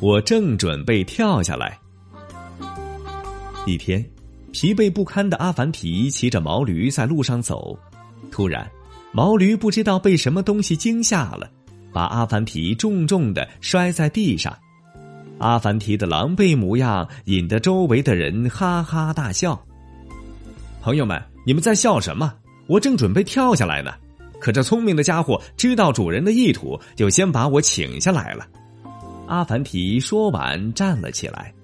我正准备跳下来。一天，疲惫不堪的阿凡提骑着毛驴在路上走，突然，毛驴不知道被什么东西惊吓了，把阿凡提重重的摔在地上。阿凡提的狼狈模样引得周围的人哈哈大笑。朋友们，你们在笑什么？我正准备跳下来呢，可这聪明的家伙知道主人的意图，就先把我请下来了。阿凡提说完，站了起来。